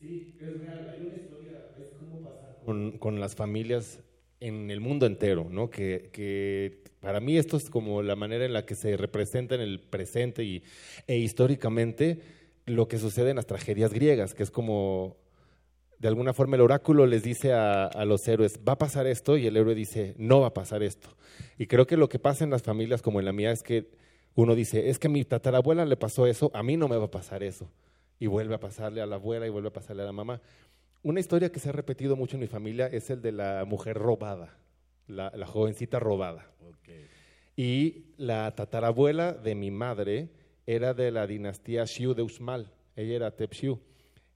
Sí, es real, hay una historia, es cómo pasar con, con las familias en el mundo entero, ¿no? Que, que, para mí esto es como la manera en la que se representa en el presente y, e históricamente lo que sucede en las tragedias griegas, que es como de alguna forma el oráculo les dice a, los héroes, va a pasar esto, y el héroe dice, no va a pasar esto. Y creo que lo que pasa en las familias como en la mía es que uno dice, es que a mi tatarabuela le pasó eso, a mí no me va a pasar eso. Y vuelve a pasarle a la abuela y vuelve a pasarle a la mamá. Una historia que se ha repetido mucho en mi familia es el de la mujer robada, la, jovencita robada. Y la tatarabuela de mi madre era de la dinastía Xiu de Usmal, ella era Tepxiu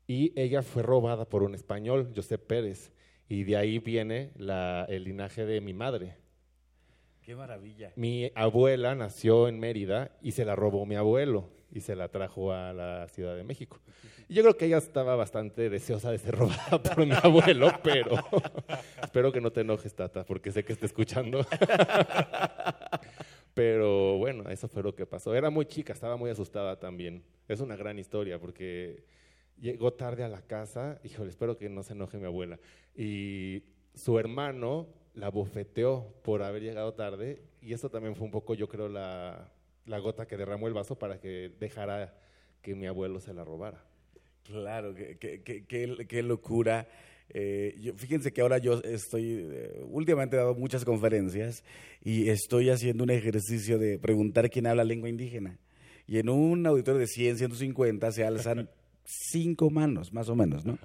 y ella fue robada por un español, José Pérez, y de ahí viene el linaje de mi madre. Qué maravilla. Mi abuela nació en Mérida y se la robó mi abuelo y se la trajo a la Ciudad de México. Yo creo que ella estaba bastante deseosa de ser robada por mi abuelo, pero espero que no te enojes, Tata, porque sé que está escuchando. pero bueno, eso fue lo que pasó. Era muy chica, estaba muy asustada también. Es una gran historia porque llegó tarde a la casa, híjole, espero que no se enoje mi abuela, y su hermano la bofeteó por haber llegado tarde, y eso también fue un poco, yo creo, la, gota que derramó el vaso para que dejara que mi abuelo se la robara. Claro, qué, locura. Eh, fíjense que ahora yo estoy, eh, últimamente he dado muchas conferencias y estoy haciendo un ejercicio de preguntar quién habla lengua indígena. Y en un auditorio de 100, 150 se alzan cinco manos, más o menos, ¿no?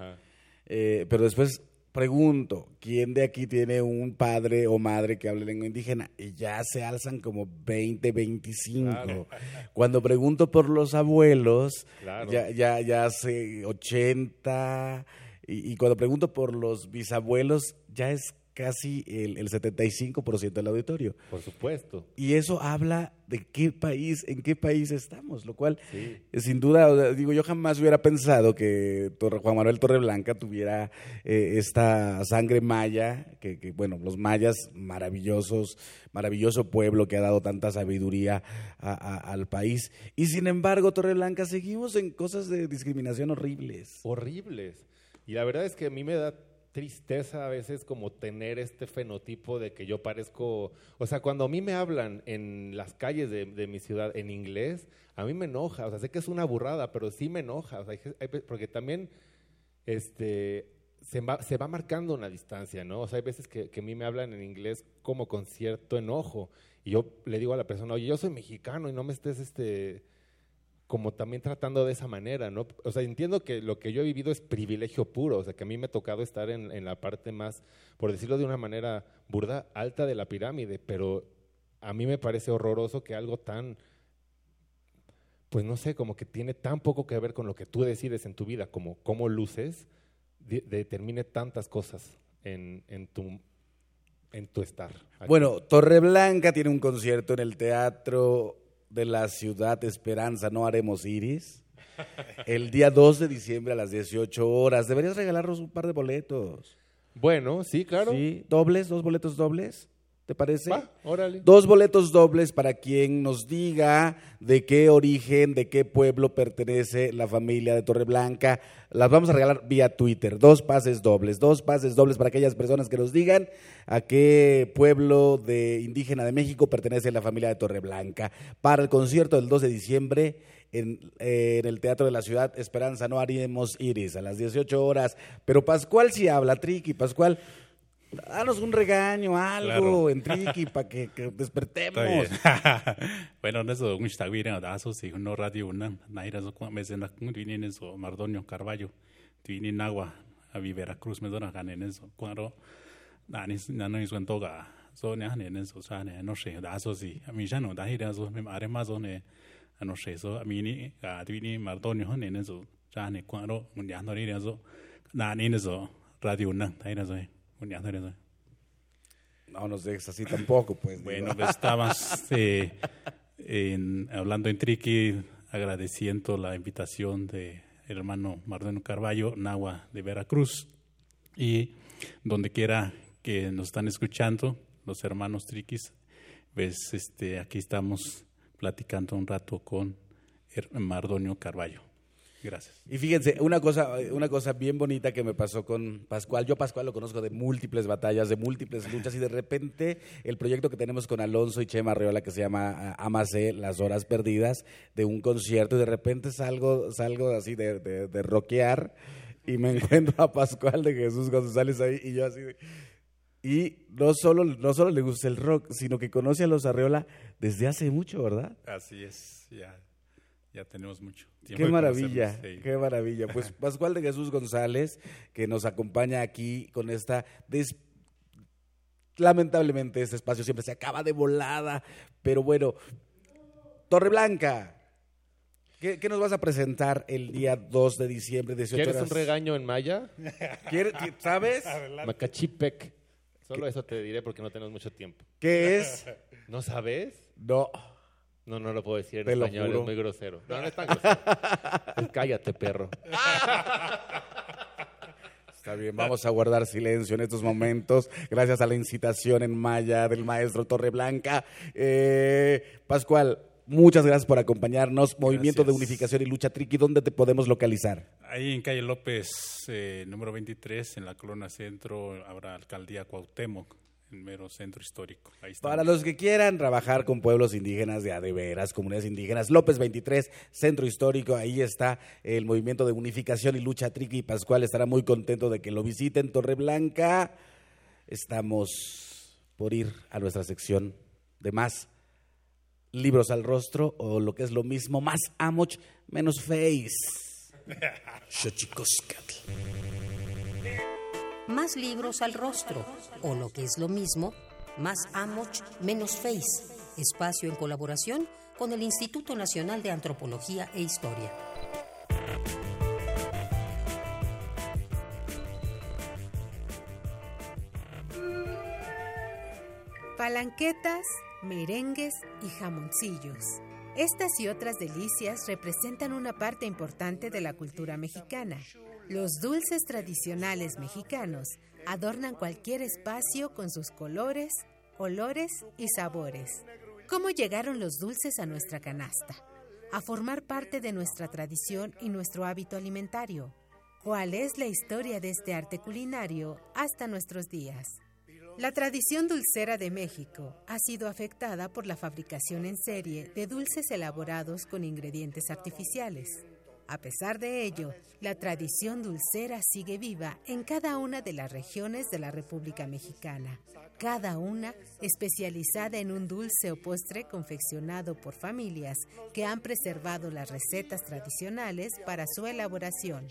Eh, pero después pregunto, ¿quién de aquí tiene un padre o madre que hable lengua indígena? Y ya se alzan como 20, 25. Cuando pregunto por los abuelos, ya, ya, ya hace 80. Y, y, cuando pregunto por los bisabuelos, ya es casi el, el 75% del auditorio. Por supuesto. Y eso habla de qué país, en qué país estamos, lo cual, eh, sin duda, o sea, digo, yo jamás hubiera pensado que Torre- Juan Manuel Torreblanca tuviera eh, esta sangre maya, que, que, bueno, los mayas, maravillosos, maravilloso pueblo que ha dado tanta sabiduría a- a- al país. Y sin embargo, Torreblanca, seguimos en cosas de discriminación horribles. horribles. Y la verdad es que a mí me da tristeza a veces como tener este fenotipo de que yo parezco, o sea, cuando a mí me hablan en las calles de, mi ciudad en inglés, a mí me enoja, o sea, sé que es una burrada, pero sí me enoja, o sea, ve- porque también este, se, va, se va marcando una distancia, ¿no? O sea, hay veces que, que a mí me hablan en inglés como con cierto enojo, y yo le digo a la persona, oye, yo soy mexicano y no me estés, este, como también tratando de esa manera, ¿no? O sea, entiendo que lo que yo he vivido es privilegio puro, o sea, que a mí me ha tocado estar en, la parte más, por decirlo de una manera burda, alta de la pirámide, pero a mí me parece horroroso que algo tan, pues no sé, como que tiene tan poco que ver con lo que tú decides en tu vida, como cómo luces, de- determine tantas cosas en, tu, en tu estar. Bueno, Torreblanca tiene un concierto en el Teatro de la Ciudad Esperanza, no haremos iris. El día 2 de diciembre a las 18 horas. Deberías regalarnos un par de boletos. Bueno, sí, claro. ¿Sí? ¿Dobles? ¿Dos boletos dobles? ¿Te parece? Va, órale. Dos boletos dobles para quien nos diga de qué origen, de qué pueblo pertenece la familia de Torreblanca. Las vamos a regalar vía Twitter. Dos pases dobles. Dos pases dobles para aquellas personas que nos digan a qué pueblo de indígena de México pertenece la familia de Torreblanca. Para el concierto del 2 de diciembre en, eh, en el Teatro de la Ciudad Esperanza no haríamos iris a las 18 horas. Pero Pascual sí habla, Triqui. Pascual, danos un regaño, algo Claro. en Triqui para que, que despertemos. Bueno, eso un staguira da so si no radio una naira so kwa mesen na kun vini eso Mardonio Carballo vini nagua a Veracruz me dona ganen eso cuando na ni na no is toga. So ne hanen eso sa ne no sé da so si a mi ya no da ira so me are más o ne a no sé so a mi ni a vini Mardonio hanen eso ya ne cuando un ya no ira so na ni eso radio una naira so un ya no nos dejes así tampoco, pues. Bueno, pues estabas eh, en- hablando en Triqui, agradeciendo la invitación de el hermano Mardeno Carballo, Nahua de Veracruz. Y donde quiera que nos están escuchando, los hermanos Triquis, pues este, aquí estamos platicando un rato con Mardonio Carballo. Gracias. Y fíjense, una cosa, una cosa bien bonita que me pasó con Pascual. Yo Pascual lo conozco de múltiples batallas, de múltiples luchas, y de repente el proyecto que tenemos con Alonso y Chema Arreola, que se llama ah, Amase, Las Horas Perdidas, de un concierto, y de repente salgo, salgo así de, de, de rockear y me encuentro a Pascual de Jesús González ahí, y yo así de- Y no solo, no solo le gusta el rock, sino que conoce a los Arreola desde hace mucho, ¿verdad? Así es, ya, ya tenemos mucho tiempo. Qué maravilla, sí. qué maravilla. Pues Pascual de Jesús González, que nos acompaña aquí con esta... des- Lamentablemente este espacio siempre se acaba de volada, pero bueno, Torreblanca, ¿qué, qué nos vas a presentar el día 2 de diciembre, 18 ¿Quieres horas? un regaño en maya? ¿Quiere- qui- ¿Sabes Macachipec. Solo eso te diré porque no tenemos mucho tiempo. qué es? ¿No sabes? No. No, no lo puedo decir en Te lo español, juro. es muy grosero. No, no es tan grosero. Es cállate, perro. Está bien, vamos a guardar silencio en estos momentos, gracias a la incitación en maya del maestro Torreblanca. Eh, Pascual, muchas gracias por acompañarnos. Movimiento de Gracias. Unificación y Lucha Triqui, ¿dónde te podemos localizar? Ahí en calle López, eh, número 23, en la Colonia Centro, habrá alcaldía Cuauhtémoc, el mero centro histórico. Ahí está. Para los que quieran trabajar con pueblos indígenas de a de veras, comunidades indígenas, López 23, Centro Histórico, ahí está el Movimiento de Unificación y Lucha Triqui. Pascual estará muy contento de que lo visiten. Torreblanca, estamos por ir a nuestra sección de más libros al rostro o lo que es lo mismo, más amoch, menos face. Xochicóscatl. Más libros al rostro, o lo que es lo mismo, más Amoch, menos Face. Espacio en colaboración con el Instituto Nacional de Antropología e Historia. palanquetas, merengues y jamoncillos. Estas y otras delicias representan una parte importante de la cultura mexicana. Los dulces tradicionales mexicanos adornan cualquier espacio con sus colores, olores y sabores. ¿Cómo llegaron los dulces a nuestra canasta? A formar parte de nuestra tradición y nuestro hábito alimentario. ¿Cuál es la historia de este arte culinario hasta nuestros días? La tradición dulcera de México ha sido afectada por la fabricación en serie de dulces elaborados con ingredientes artificiales. A pesar de ello, la tradición dulcera sigue viva en cada una de las regiones de la República Mexicana, cada una especializada en un dulce o postre confeccionado por familias que han preservado las recetas tradicionales para su elaboración.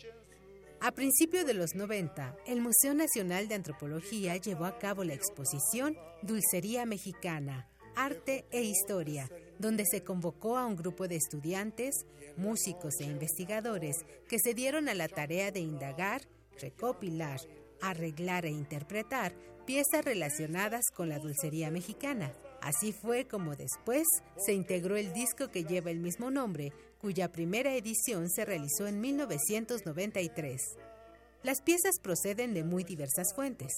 A principios de los 90, el Museo Nacional de Antropología llevó a cabo la exposición Dulcería Mexicana, Arte e Historia, donde se convocó a un grupo de estudiantes, músicos e investigadores que se dieron a la tarea de indagar, recopilar, arreglar e interpretar piezas relacionadas con la dulcería mexicana. Así fue como después se integró el disco que lleva el mismo nombre, cuya primera edición se realizó en 1993. Las piezas proceden de muy diversas fuentes,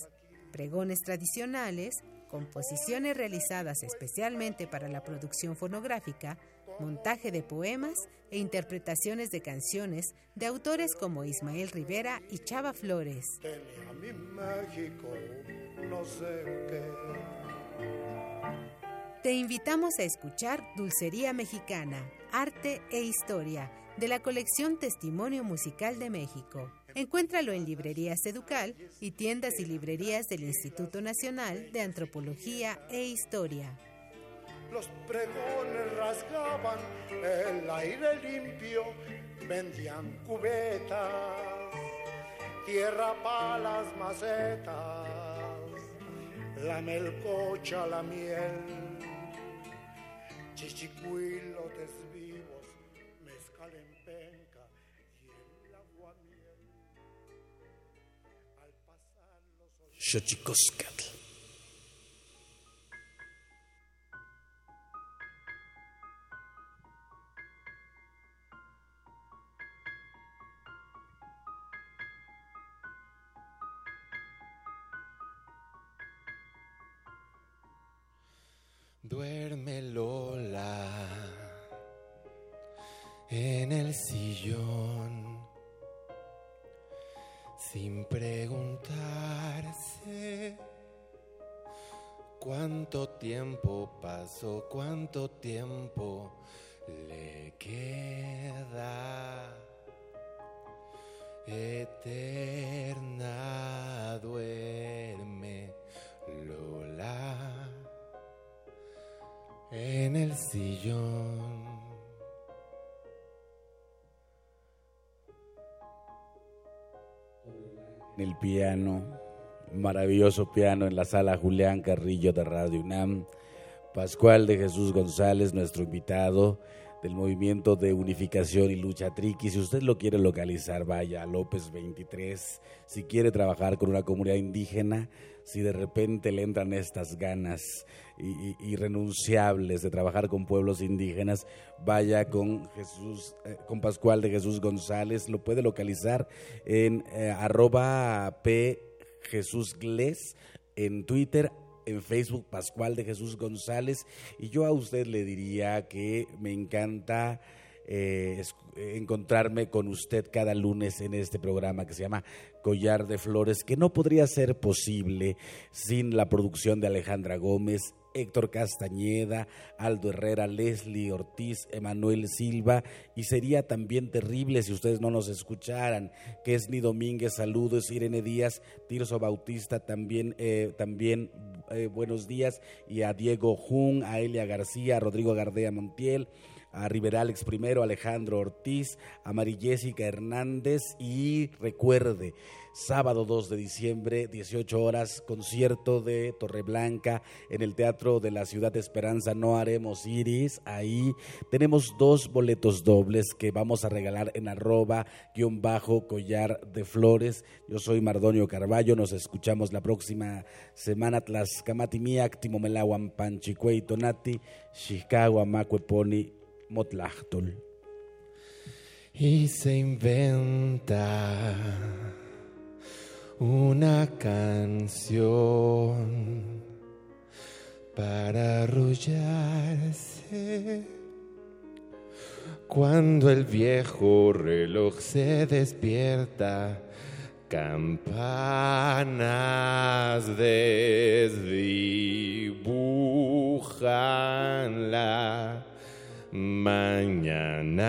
pregones tradicionales, composiciones realizadas especialmente para la producción fonográfica, montaje de poemas e interpretaciones de canciones de autores como Ismael Rivera y Chava Flores. Te invitamos a escuchar Dulcería Mexicana, Arte e Historia, de la colección Testimonio Musical de México. Encuéntralo en librerías Educal y tiendas y librerías del Instituto Nacional de Antropología e Historia. Los pregones rasgaban el aire limpio, vendían cubetas, tierra para las macetas, la melcocha, la miel chichicuilotes vivos, Xochicoscatl. Maravilloso piano en la sala Julián Carrillo de Radio UNAM. Pascual de Jesús González, nuestro invitado del movimiento de unificación y lucha triqui. Si usted lo quiere localizar, vaya a López 23. Si quiere trabajar con una comunidad indígena, si de repente le entran estas ganas irrenunciables de trabajar con pueblos indígenas, vaya con Jesús, eh, con Pascual de Jesús González, lo puede localizar en eh, arroba P Jesús Gles, en Twitter, en Facebook Pascual de Jesús González y yo a usted le diría que me encanta eh, encontrarme con usted cada lunes en este programa que se llama Collar de Flores, que no podría ser posible sin la producción de Alejandra Gómez, Héctor Castañeda, Aldo Herrera, Leslie Ortiz, Emanuel Silva, y sería también terrible si ustedes no nos escucharan. Kesni Domínguez, saludos, Irene Díaz, Tirso Bautista, también, eh, también eh, buenos días, y a Diego Jun, a Elia García, a Rodrigo Gardea Montiel, a Riveralex primero, Alejandro Ortiz, a Jessica Hernández y recuerde, sábado 2 de diciembre, 18 horas, concierto de Torreblanca en el Teatro de la Ciudad de Esperanza, no haremos iris, ahí tenemos dos boletos dobles que vamos a regalar en arroba guion bajo collar de flores, yo soy Mardonio Carballo, nos escuchamos la próxima semana, Tlaxcamati Miak, Timomelahuan Panchicuey Tonati, Chicago, Macueponi, Y se inventa una canción para arrullarse. Cuando el viejo reloj se despierta, campanas desdibujan la mañana.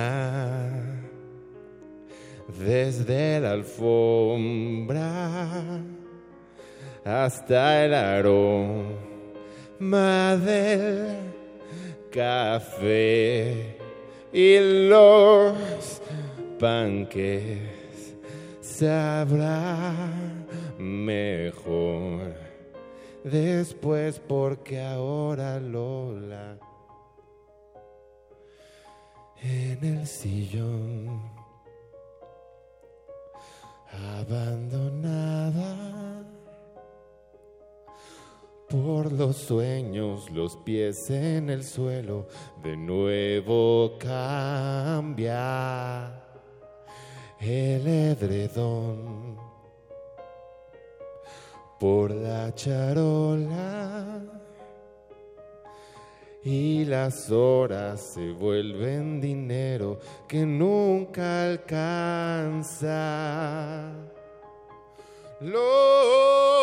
Desde la alfombra hasta el aroma del café y los panques sabrá mejor después porque ahora Lola en el sillón. Abandonada por los sueños, los pies en el suelo, de nuevo cambia el edredón. Por la charola y las horas se vuelven dinero que nunca alcanza. Lola,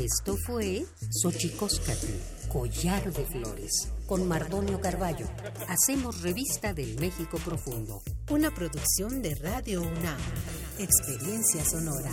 Esto fue Xochicóscatl, Collar de Flores, con Mardonio Carballo. Hacemos revista del México Profundo. Una producción de Radio UNAM. Experiencia sonora.